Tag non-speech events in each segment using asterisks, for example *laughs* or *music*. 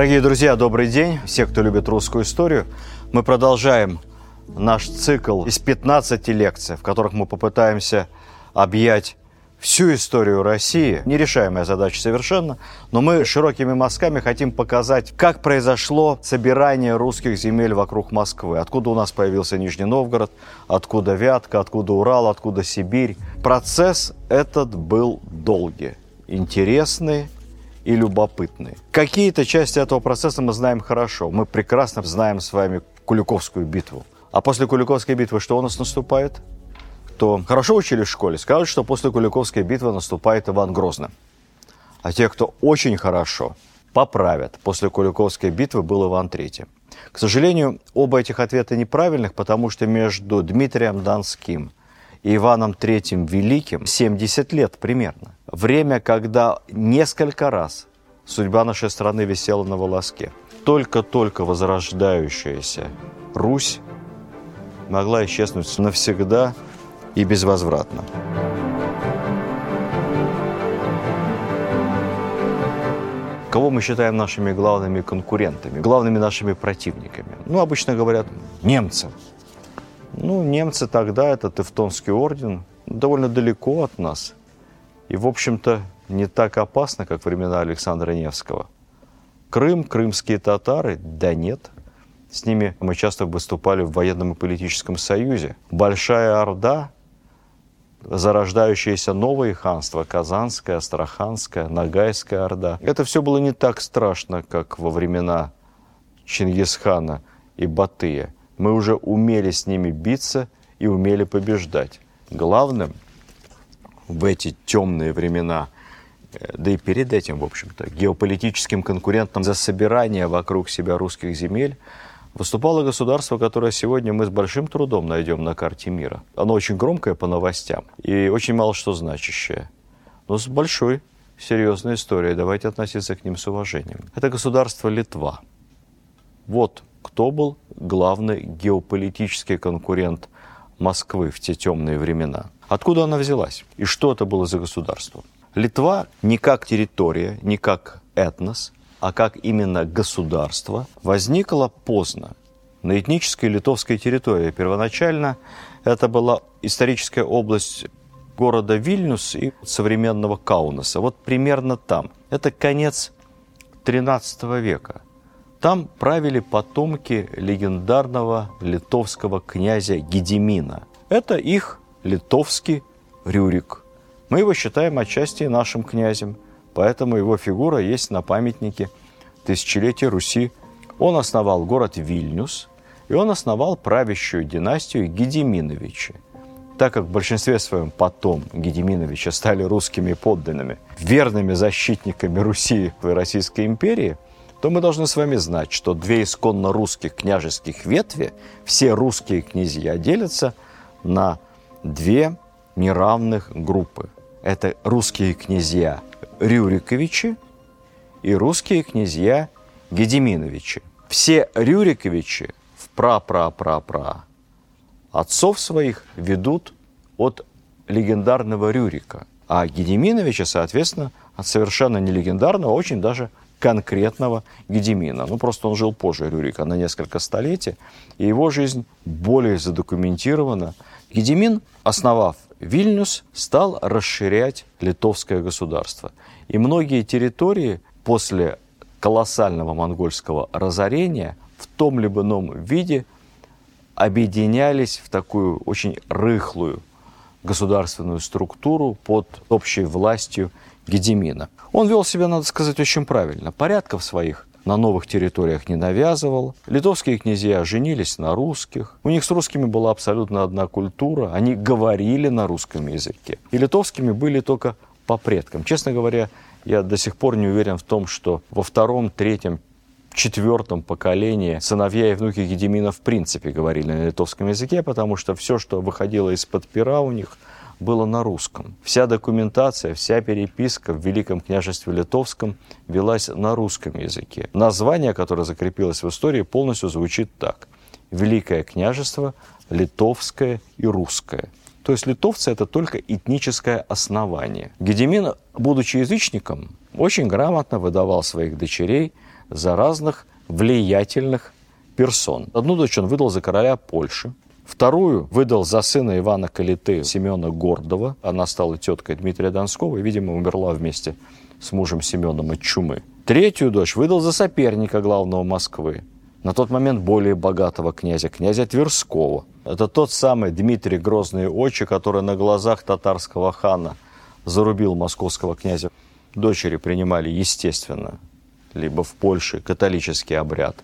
Дорогие друзья, добрый день. Все, кто любит русскую историю, мы продолжаем наш цикл из 15 лекций, в которых мы попытаемся объять всю историю России. Нерешаемая задача совершенно, но мы широкими мазками хотим показать, как произошло собирание русских земель вокруг Москвы. Откуда у нас появился Нижний Новгород, откуда Вятка, откуда Урал, откуда Сибирь. Процесс этот был долгий, интересный, и любопытные. Какие-то части этого процесса мы знаем хорошо. Мы прекрасно знаем с вами Куликовскую битву. А после Куликовской битвы что у нас наступает? То хорошо учили в школе, скажут, что после Куликовской битвы наступает Иван Грозный. А те, кто очень хорошо, поправят. После Куликовской битвы был Иван III. К сожалению, оба этих ответа неправильных, потому что между Дмитрием Донским Иваном III Великим 70 лет примерно. Время, когда несколько раз судьба нашей страны висела на волоске. Только-только возрождающаяся Русь могла исчезнуть навсегда и безвозвратно. Кого мы считаем нашими главными конкурентами, главными нашими противниками? Ну, обычно говорят, немцы. Ну, немцы тогда, это Тевтонский орден, довольно далеко от нас. И, в общем-то, не так опасно, как времена Александра Невского. Крым, крымские татары, да нет. С ними мы часто выступали в военном и политическом союзе. Большая Орда, зарождающееся новое ханство, Казанское, Астраханское, Ногайская Орда. Это все было не так страшно, как во времена Чингисхана и Батыя мы уже умели с ними биться и умели побеждать. Главным в эти темные времена, э, да и перед этим, в общем-то, геополитическим конкурентом за собирание вокруг себя русских земель выступало государство, которое сегодня мы с большим трудом найдем на карте мира. Оно очень громкое по новостям и очень мало что значащее, но с большой серьезной историей. Давайте относиться к ним с уважением. Это государство Литва. Вот кто был главный геополитический конкурент Москвы в те темные времена. Откуда она взялась? И что это было за государство? Литва не как территория, не как этнос, а как именно государство возникла поздно, на этнической литовской территории. Первоначально это была историческая область города Вильнюс и современного Каунаса. Вот примерно там. Это конец XIII века. Там правили потомки легендарного литовского князя Гедемина. Это их литовский Рюрик. Мы его считаем отчасти нашим князем, поэтому его фигура есть на памятнике тысячелетия Руси. Он основал город Вильнюс, и он основал правящую династию Гедеминовичи. Так как в большинстве своем потом Гедеминовича стали русскими подданными, верными защитниками Руси и Российской империи – то мы должны с вами знать, что две исконно русских княжеских ветви, все русские князья делятся на две неравных группы. Это русские князья Рюриковичи и русские князья Гедеминовичи. Все Рюриковичи в пра-пра-пра-пра отцов своих ведут от легендарного Рюрика, а Гедеминовича, соответственно, от совершенно не легендарного, очень даже конкретного Гедемина. Ну, просто он жил позже Рюрика на несколько столетий, и его жизнь более задокументирована. Гедемин, основав Вильнюс, стал расширять литовское государство. И многие территории после колоссального монгольского разорения в том либо ином виде объединялись в такую очень рыхлую государственную структуру под общей властью Гедемина. Он вел себя, надо сказать, очень правильно. Порядков своих на новых территориях не навязывал. Литовские князья женились на русских. У них с русскими была абсолютно одна культура. Они говорили на русском языке. И литовскими были только по предкам. Честно говоря, я до сих пор не уверен в том, что во втором, третьем, четвертом поколении сыновья и внуки Гедемина в принципе говорили на литовском языке, потому что все, что выходило из-под пера у них – было на русском. Вся документация, вся переписка в Великом княжестве Литовском велась на русском языке. Название, которое закрепилось в истории, полностью звучит так. Великое княжество, литовское и русское. То есть литовцы – это только этническое основание. Гедемин, будучи язычником, очень грамотно выдавал своих дочерей за разных влиятельных персон. Одну дочь он выдал за короля Польши, Вторую выдал за сына Ивана Калиты Семена Гордова. Она стала теткой Дмитрия Донского и, видимо, умерла вместе с мужем Семеном от чумы. Третью дочь выдал за соперника главного Москвы, на тот момент более богатого князя, князя Тверского. Это тот самый Дмитрий Грозный Очи, который на глазах татарского хана зарубил московского князя. Дочери принимали, естественно, либо в Польше католический обряд,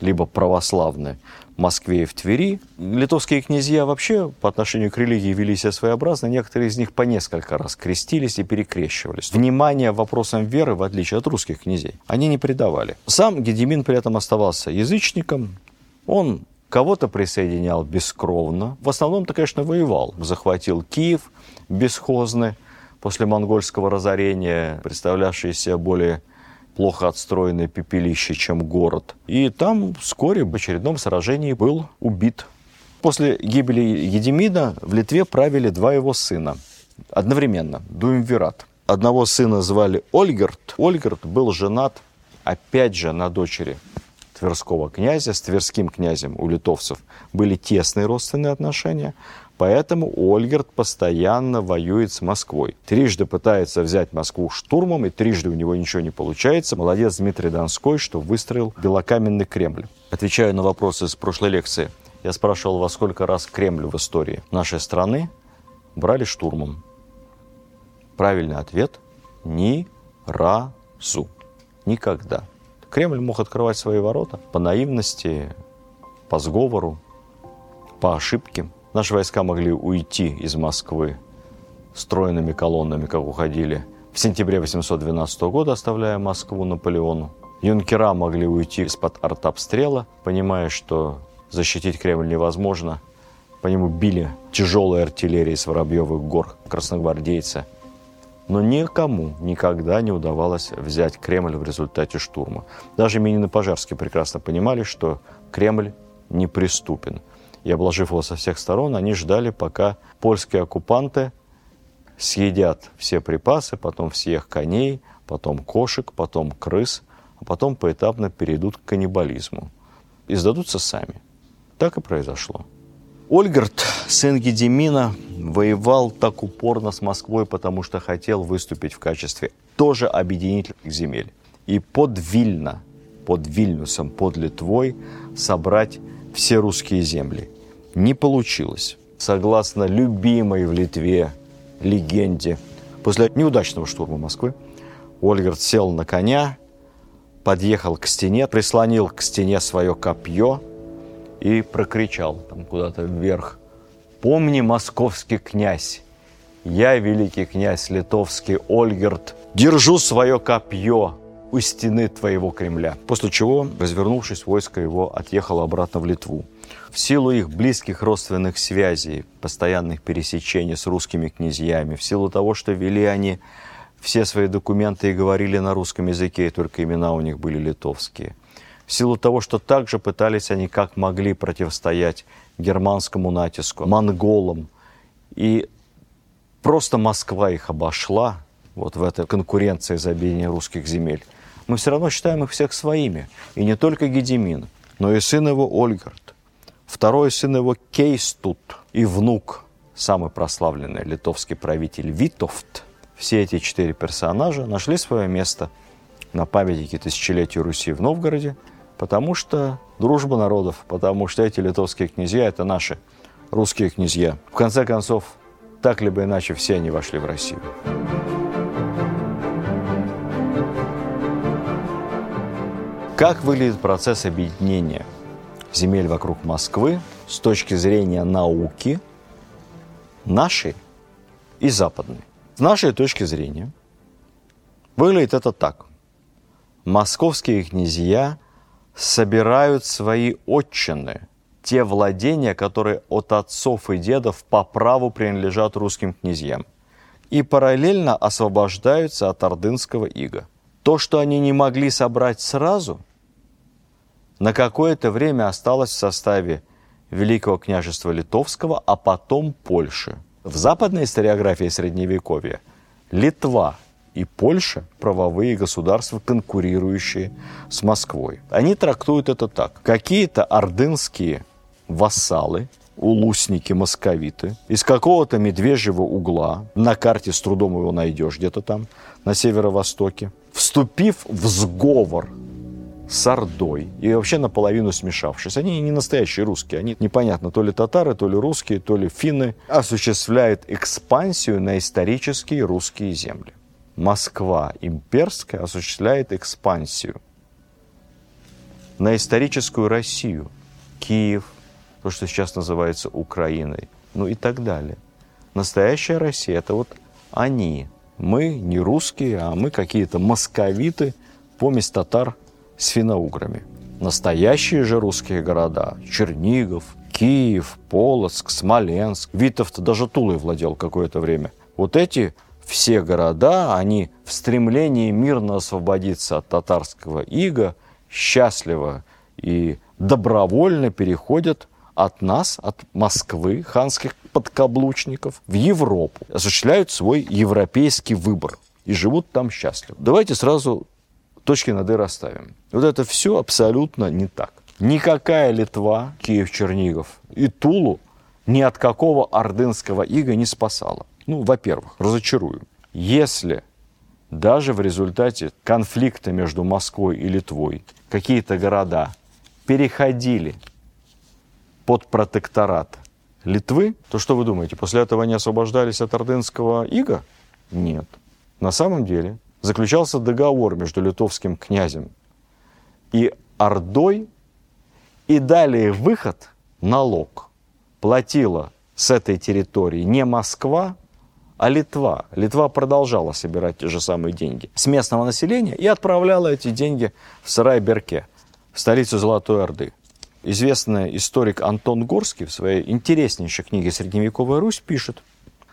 либо православный в Москве и в Твери. Литовские князья вообще по отношению к религии вели себя своеобразно. Некоторые из них по несколько раз крестились и перекрещивались. Внимание вопросам веры, в отличие от русских князей, они не придавали. Сам Гедемин при этом оставался язычником. Он кого-то присоединял бескровно. В основном-то, конечно, воевал. Захватил Киев бесхозный после монгольского разорения, представлявшийся более плохо отстроенное пепелище, чем город. И там вскоре в очередном сражении был убит. После гибели Едемина в Литве правили два его сына. Одновременно, Дуемвират. Одного сына звали Ольгерт. Ольгерт был женат, опять же, на дочери Тверского князя. С Тверским князем у литовцев были тесные родственные отношения. Поэтому Ольгерт постоянно воюет с Москвой. Трижды пытается взять Москву штурмом, и трижды у него ничего не получается. Молодец Дмитрий Донской, что выстроил белокаменный Кремль. Отвечаю на вопросы с прошлой лекции. Я спрашивал, во сколько раз Кремль в истории нашей страны брали штурмом. Правильный ответ – ни разу. Никогда. Кремль мог открывать свои ворота по наивности, по сговору, по ошибке – Наши войска могли уйти из Москвы стройными колоннами, как уходили в сентябре 812 года, оставляя Москву Наполеону. Юнкера могли уйти из-под артобстрела, понимая, что защитить Кремль невозможно. По нему били тяжелые артиллерии с Воробьевых гор, красногвардейцы. Но никому никогда не удавалось взять Кремль в результате штурма. Даже Минин и Пожарский прекрасно понимали, что Кремль неприступен – и обложив его со всех сторон, они ждали, пока польские оккупанты съедят все припасы, потом всех коней, потом кошек, потом крыс, а потом поэтапно перейдут к каннибализму и сдадутся сами. Так и произошло. Ольгерт, сын Гедемина, воевал так упорно с Москвой, потому что хотел выступить в качестве тоже объединительных земель. И под Вильно, под Вильнюсом, под Литвой собрать все русские земли. Не получилось. Согласно любимой в Литве легенде, после неудачного штурма Москвы, Ольгерт сел на коня, подъехал к стене, прислонил к стене свое копье и прокричал там куда-то вверх. «Помни, московский князь, я, великий князь литовский Ольгерт, держу свое копье, у стены твоего Кремля. После чего, развернувшись, войско его отъехало обратно в Литву. В силу их близких родственных связей, постоянных пересечений с русскими князьями, в силу того, что вели они все свои документы и говорили на русском языке, и только имена у них были литовские. В силу того, что также пытались они как могли противостоять германскому натиску, монголам. И просто Москва их обошла вот в этой конкуренции за объединение русских земель мы все равно считаем их всех своими. И не только Гедемин, но и сын его Ольгард, второй сын его Кейстут и внук, самый прославленный литовский правитель Витовт. Все эти четыре персонажа нашли свое место на памятнике тысячелетию Руси в Новгороде, потому что дружба народов, потому что эти литовские князья – это наши русские князья. В конце концов, так либо иначе все они вошли в Россию. Как выглядит процесс объединения земель вокруг Москвы с точки зрения науки нашей и западной? С нашей точки зрения выглядит это так. Московские князья собирают свои отчины, те владения, которые от отцов и дедов по праву принадлежат русским князьям, и параллельно освобождаются от ордынского ига. То, что они не могли собрать сразу – на какое-то время осталась в составе Великого княжества Литовского, а потом Польши. В западной историографии Средневековья Литва и Польша – правовые государства, конкурирующие с Москвой. Они трактуют это так. Какие-то ордынские вассалы, улусники, московиты, из какого-то медвежьего угла, на карте с трудом его найдешь где-то там, на северо-востоке, вступив в сговор с Ордой и вообще наполовину смешавшись. Они не настоящие русские, они непонятно, то ли татары, то ли русские, то ли финны, осуществляют экспансию на исторические русские земли. Москва имперская осуществляет экспансию на историческую Россию. Киев, то, что сейчас называется Украиной, ну и так далее. Настоящая Россия – это вот они. Мы не русские, а мы какие-то московиты, помесь татар с финно-уграми. Настоящие же русские города – Чернигов, Киев, Полоцк, Смоленск. Витовт даже Тулой владел какое-то время. Вот эти все города, они в стремлении мирно освободиться от татарского ига счастливо и добровольно переходят от нас, от Москвы, ханских подкаблучников, в Европу. Осуществляют свой европейский выбор и живут там счастливо. Давайте сразу точки над «и» расставим. Вот это все абсолютно не так. Никакая Литва, Киев, Чернигов и Тулу ни от какого ордынского ига не спасала. Ну, во-первых, разочарую. Если даже в результате конфликта между Москвой и Литвой какие-то города переходили под протекторат Литвы, то что вы думаете, после этого они освобождались от ордынского ига? Нет. На самом деле заключался договор между литовским князем и Ордой, и далее выход, налог, платила с этой территории не Москва, а Литва. Литва продолжала собирать те же самые деньги с местного населения и отправляла эти деньги в Сарай-Берке, в столицу Золотой Орды. Известный историк Антон Горский в своей интереснейшей книге «Средневековая Русь» пишет,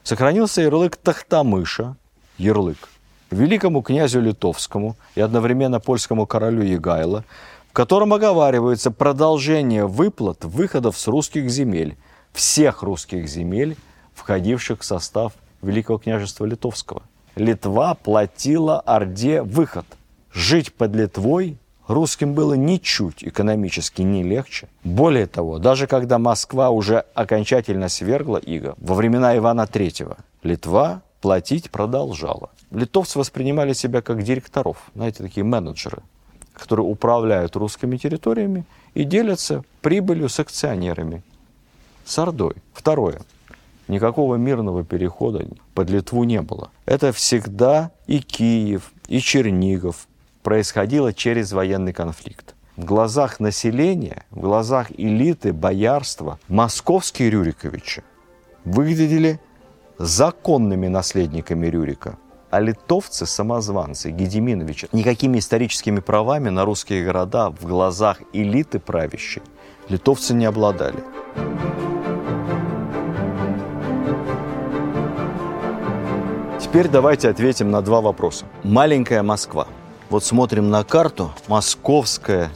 сохранился ярлык Тахтамыша, ярлык, великому князю литовскому и одновременно польскому королю Егайло, в котором оговаривается продолжение выплат выходов с русских земель, всех русских земель, входивших в состав Великого княжества Литовского. Литва платила Орде выход. Жить под Литвой русским было ничуть экономически не легче. Более того, даже когда Москва уже окончательно свергла Иго, во времена Ивана III, Литва платить продолжала. Литовцы воспринимали себя как директоров, знаете, такие менеджеры, которые управляют русскими территориями и делятся прибылью с акционерами. С Ордой. Второе никакого мирного перехода под Литву не было. Это всегда и Киев, и Чернигов происходило через военный конфликт. В глазах населения, в глазах элиты, боярства, московские Рюриковичи выглядели законными наследниками Рюрика. А литовцы, самозванцы, Гедеминовичи, никакими историческими правами на русские города в глазах элиты правящей литовцы не обладали. Теперь давайте ответим на два вопроса. Маленькая Москва. Вот смотрим на карту. Московское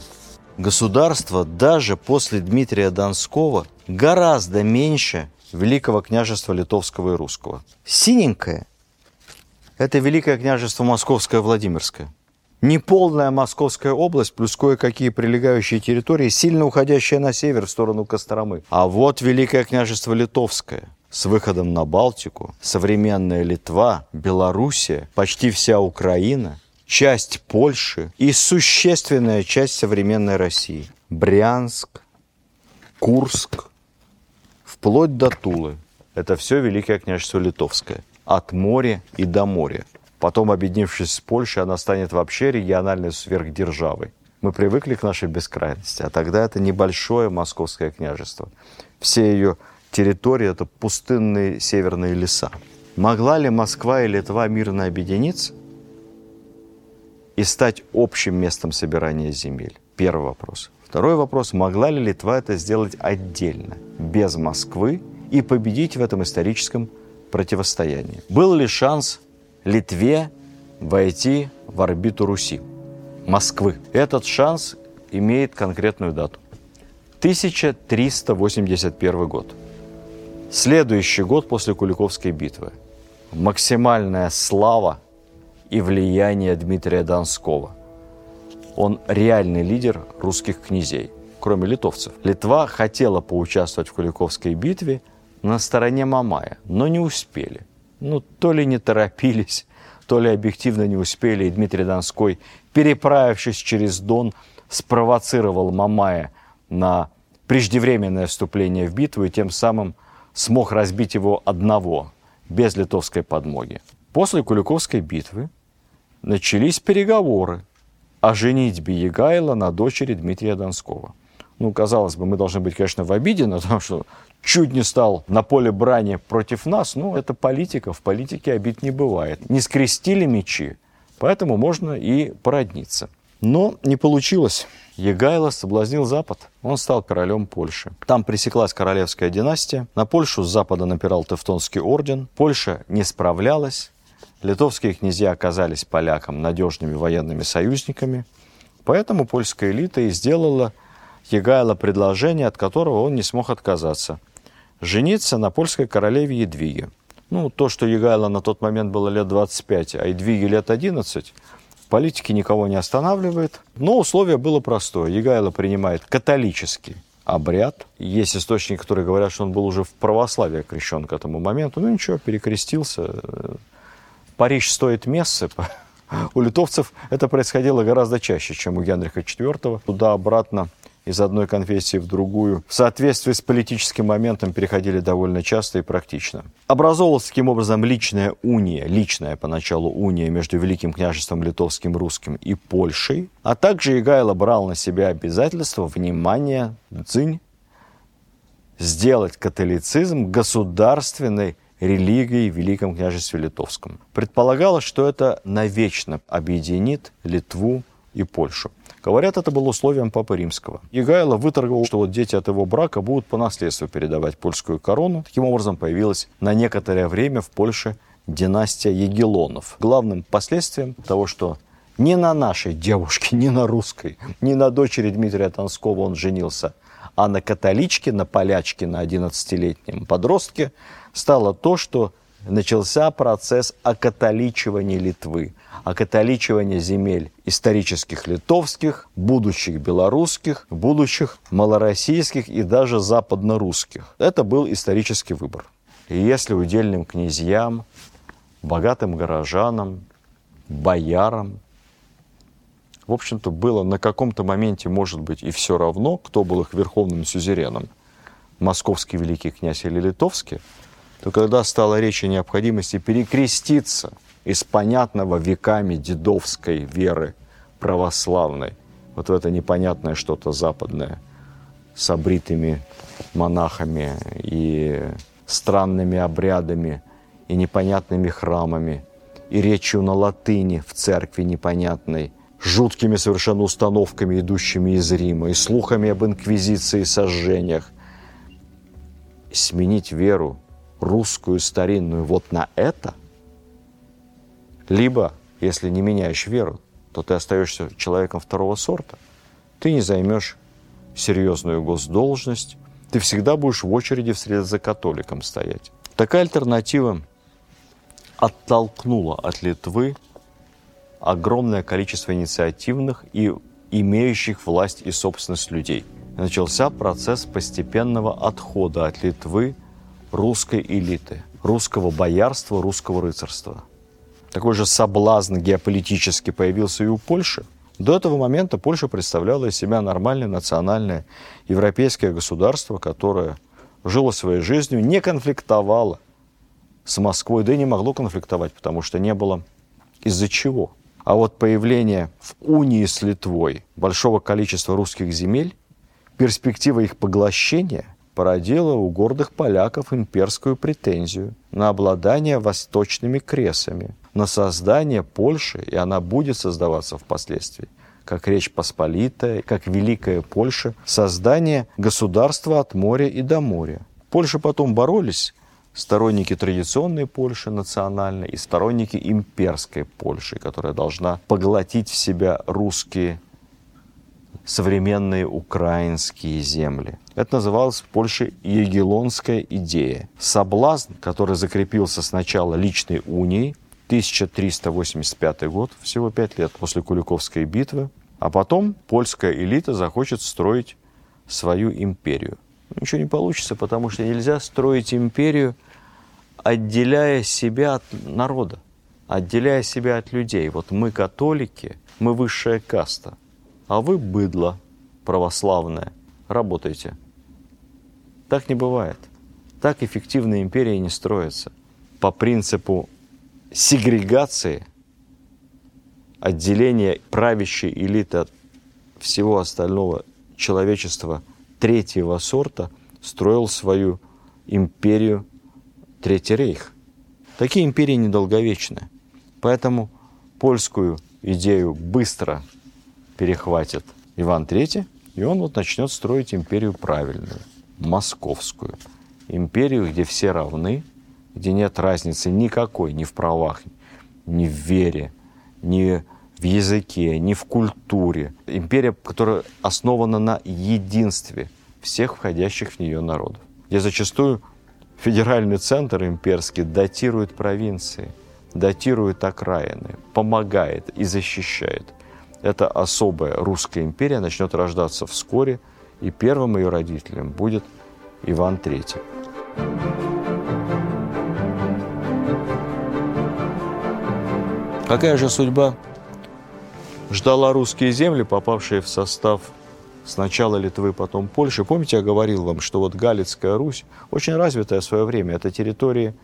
государство даже после Дмитрия Донского гораздо меньше Великого княжества Литовского и Русского. Синенькое – это Великое княжество Московское Владимирское. Неполная Московская область плюс кое-какие прилегающие территории, сильно уходящие на север в сторону Костромы. А вот Великое княжество Литовское – с выходом на Балтику, современная Литва, Белоруссия, почти вся Украина, часть Польши и существенная часть современной России. Брянск, Курск, вплоть до Тулы. Это все Великое княжество Литовское. От моря и до моря. Потом, объединившись с Польшей, она станет вообще региональной сверхдержавой. Мы привыкли к нашей бескрайности, а тогда это небольшое московское княжество. Все ее территория – это пустынные северные леса. Могла ли Москва и Литва мирно объединиться и стать общим местом собирания земель? Первый вопрос. Второй вопрос. Могла ли Литва это сделать отдельно, без Москвы, и победить в этом историческом противостоянии? Был ли шанс Литве войти в орбиту Руси, Москвы? Этот шанс имеет конкретную дату. 1381 год. Следующий год после Куликовской битвы. Максимальная слава и влияния Дмитрия Донского. Он реальный лидер русских князей, кроме литовцев. Литва хотела поучаствовать в Куликовской битве на стороне Мамая, но не успели. Ну, то ли не торопились, то ли объективно не успели, и Дмитрий Донской, переправившись через Дон, спровоцировал Мамая на преждевременное вступление в битву и тем самым смог разбить его одного, без литовской подмоги. После Куликовской битвы начались переговоры о женитьбе Егайла на дочери Дмитрия Донского. Ну, казалось бы, мы должны быть, конечно, в обиде на том, что чуть не стал на поле брани против нас. Ну, это политика, в политике обид не бывает. Не скрестили мечи, поэтому можно и породниться. Но не получилось. Егайло соблазнил Запад. Он стал королем Польши. Там пресеклась королевская династия. На Польшу с запада напирал Тевтонский орден. Польша не справлялась. Литовские князья оказались полякам надежными военными союзниками. Поэтому польская элита и сделала Егайло предложение, от которого он не смог отказаться. Жениться на польской королеве Едвиге. Ну, то, что Егайло на тот момент было лет 25, а Едвиге лет 11, Политики никого не останавливает. Но условие было простое. Егайло принимает католический обряд. Есть источники, которые говорят, что он был уже в православии крещен к этому моменту. Ну ничего, перекрестился. Париж стоит мессы. *laughs* У литовцев это происходило гораздо чаще, чем у Генриха IV. Туда-обратно из одной конфессии в другую, в соответствии с политическим моментом переходили довольно часто и практично. Образовалась таким образом личная уния, личная поначалу уния между Великим княжеством Литовским, Русским и Польшей, а также Игайло брал на себя обязательство, внимание, дзынь, сделать католицизм государственной религией в Великом княжестве Литовском. Предполагалось, что это навечно объединит Литву и Польшу. Говорят, это было условием Папы Римского. Егайло выторговал, что вот дети от его брака будут по наследству передавать польскую корону. Таким образом, появилась на некоторое время в Польше династия Егелонов. Главным последствием того, что ни на нашей девушке, ни на русской, ни на дочери Дмитрия Танского он женился, а на католичке, на полячке, на 11-летнем подростке стало то, что начался процесс окатоличивания Литвы, окатоличивания земель исторических литовских, будущих белорусских, будущих малороссийских и даже западнорусских. Это был исторический выбор. И если удельным князьям, богатым горожанам, боярам, в общем-то, было на каком-то моменте, может быть, и все равно, кто был их верховным сюзереном, московский великий князь или литовский, то когда стала речь о необходимости перекреститься из понятного веками дедовской веры православной, вот в это непонятное что-то западное, с обритыми монахами и странными обрядами и непонятными храмами, и речью на латыни в церкви непонятной, жуткими совершенно установками, идущими из Рима, и слухами об инквизиции и сожжениях. Сменить веру русскую старинную вот на это, либо, если не меняешь веру, то ты остаешься человеком второго сорта. Ты не займешь серьезную госдолжность, ты всегда будешь в очереди вслед за католиком стоять. Такая альтернатива оттолкнула от Литвы огромное количество инициативных и имеющих власть и собственность людей. Начался процесс постепенного отхода от Литвы русской элиты, русского боярства, русского рыцарства. Такой же соблазн геополитически появился и у Польши. До этого момента Польша представляла из себя нормальное национальное европейское государство, которое жило своей жизнью, не конфликтовало с Москвой, да и не могло конфликтовать, потому что не было из-за чего. А вот появление в унии с Литвой большого количества русских земель, перспектива их поглощения породила у гордых поляков имперскую претензию на обладание восточными кресами, на создание Польши, и она будет создаваться впоследствии, как Речь Посполитая, как Великая Польша, создание государства от моря и до моря. Польша потом боролись сторонники традиционной Польши национальной и сторонники имперской Польши, которая должна поглотить в себя русские современные украинские земли. Это называлось в Польше егелонская идея. Соблазн, который закрепился сначала личной унией, 1385 год, всего пять лет после Куликовской битвы. А потом польская элита захочет строить свою империю. Ничего не получится, потому что нельзя строить империю, отделяя себя от народа, отделяя себя от людей. Вот мы католики, мы высшая каста, а вы быдло православное. Работайте. Так не бывает. Так эффективная империя не строится. По принципу сегрегации, отделения правящей элиты от всего остального человечества третьего сорта строил свою империю Третий рейх. Такие империи недолговечны. Поэтому польскую идею быстро перехватит Иван III, и он вот начнет строить империю правильную, московскую. Империю, где все равны, где нет разницы никакой ни в правах, ни в вере, ни в языке, ни в культуре. Империя, которая основана на единстве всех входящих в нее народов. Где зачастую федеральный центр имперский датирует провинции, датирует окраины, помогает и защищает. Эта особая русская империя начнет рождаться вскоре, и первым ее родителем будет Иван III. Какая же судьба ждала русские земли, попавшие в состав сначала Литвы, потом Польши? Помните, я говорил вам, что вот Галицкая Русь, очень развитая в свое время, это территории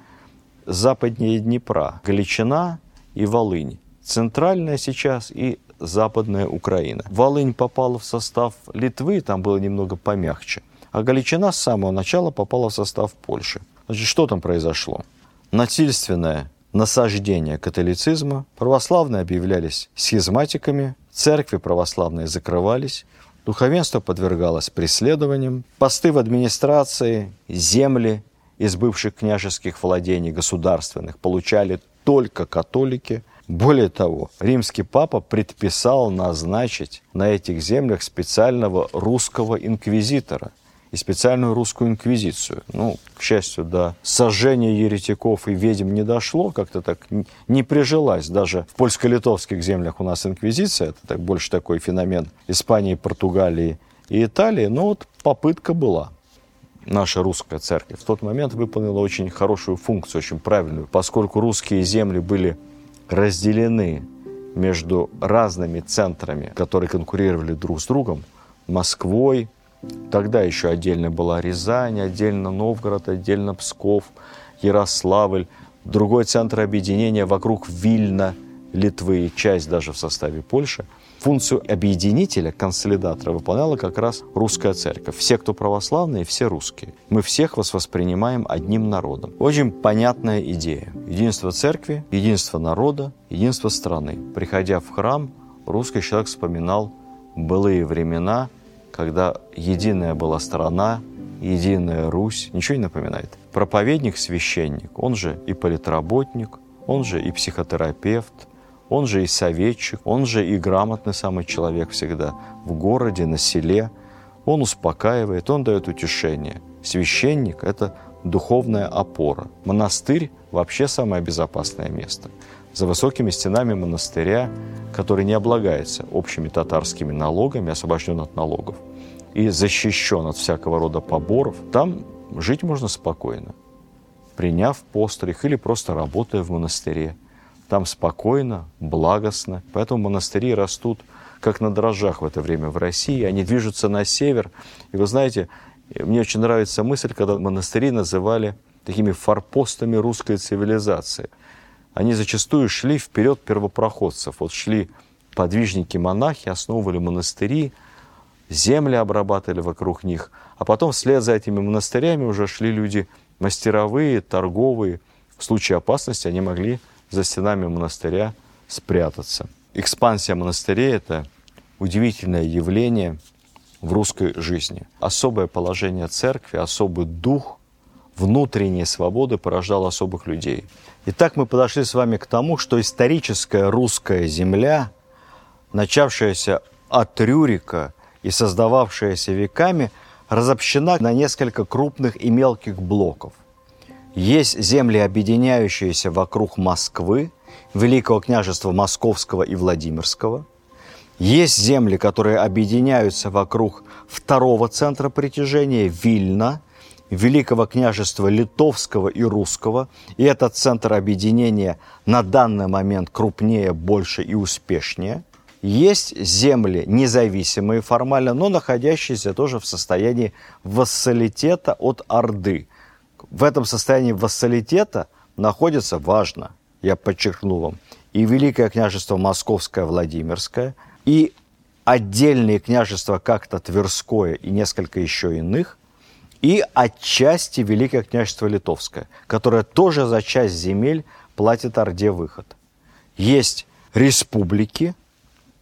западнее Днепра, Галичина и Волынь. Центральная сейчас и Западная Украина. Волынь попала в состав Литвы, там было немного помягче. А Галичина с самого начала попала в состав Польши. Значит, что там произошло? Насильственное насаждения католицизма, православные объявлялись схизматиками, церкви православные закрывались, духовенство подвергалось преследованиям, посты в администрации, земли из бывших княжеских владений государственных получали только католики. Более того, римский папа предписал назначить на этих землях специального русского инквизитора – и специальную русскую инквизицию. Ну, к счастью, до сожжения еретиков и ведьм не дошло, как-то так не прижилась. Даже в польско-литовских землях у нас инквизиция, это так, больше такой феномен Испании, Португалии и Италии, но вот попытка была. Наша русская церковь в тот момент выполнила очень хорошую функцию, очень правильную, поскольку русские земли были разделены между разными центрами, которые конкурировали друг с другом, Москвой, Тогда еще отдельно была Рязань, отдельно Новгород, отдельно Псков, Ярославль, другой центр объединения вокруг Вильна, Литвы, часть даже в составе Польши. Функцию объединителя, консолидатора выполняла как раз русская церковь. Все, кто православные, все русские. Мы всех вас воспринимаем одним народом. Очень понятная идея. Единство церкви, единство народа, единство страны. Приходя в храм, русский человек вспоминал былые времена – когда единая была страна, единая Русь, ничего не напоминает. Проповедник, священник, он же и политработник, он же и психотерапевт, он же и советчик, он же и грамотный самый человек всегда в городе, на селе. Он успокаивает, он дает утешение. Священник – это духовная опора. Монастырь – вообще самое безопасное место – за высокими стенами монастыря, который не облагается общими татарскими налогами, освобожден от налогов и защищен от всякого рода поборов, там жить можно спокойно, приняв постриг или просто работая в монастыре. Там спокойно, благостно. Поэтому монастыри растут как на дрожжах в это время в России. Они движутся на север. И вы знаете, мне очень нравится мысль, когда монастыри называли такими форпостами русской цивилизации – они зачастую шли вперед первопроходцев. Вот шли подвижники-монахи, основывали монастыри, земли обрабатывали вокруг них, а потом вслед за этими монастырями уже шли люди мастеровые, торговые. В случае опасности они могли за стенами монастыря спрятаться. Экспансия монастырей – это удивительное явление в русской жизни. Особое положение церкви, особый дух внутренней свободы порождал особых людей – Итак, мы подошли с вами к тому, что историческая русская земля, начавшаяся от Рюрика и создававшаяся веками, разобщена на несколько крупных и мелких блоков. Есть земли, объединяющиеся вокруг Москвы, Великого княжества Московского и Владимирского. Есть земли, которые объединяются вокруг второго центра притяжения – Вильна, Великого княжества Литовского и Русского. И этот центр объединения на данный момент крупнее, больше и успешнее. Есть земли независимые формально, но находящиеся тоже в состоянии вассалитета от Орды. В этом состоянии вассалитета находится, важно, я подчеркну вам, и Великое княжество Московское, Владимирское, и отдельные княжества как-то Тверское и несколько еще иных, и отчасти Великое княжество Литовское, которое тоже за часть земель платит Орде выход. Есть республики,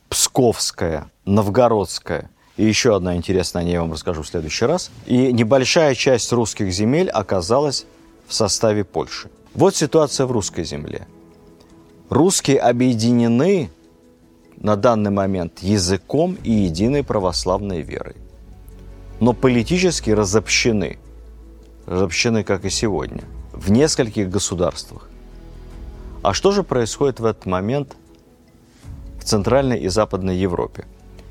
Псковская, Новгородская и еще одна интересная, о ней я вам расскажу в следующий раз. И небольшая часть русских земель оказалась в составе Польши. Вот ситуация в русской земле. Русские объединены на данный момент языком и единой православной верой. Но политически разобщены. Разобщены, как и сегодня, в нескольких государствах. А что же происходит в этот момент в Центральной и Западной Европе?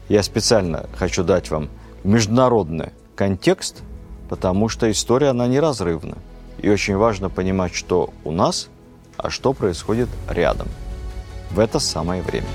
Я специально хочу дать вам международный контекст, потому что история, она неразрывна. И очень важно понимать, что у нас, а что происходит рядом в это самое время.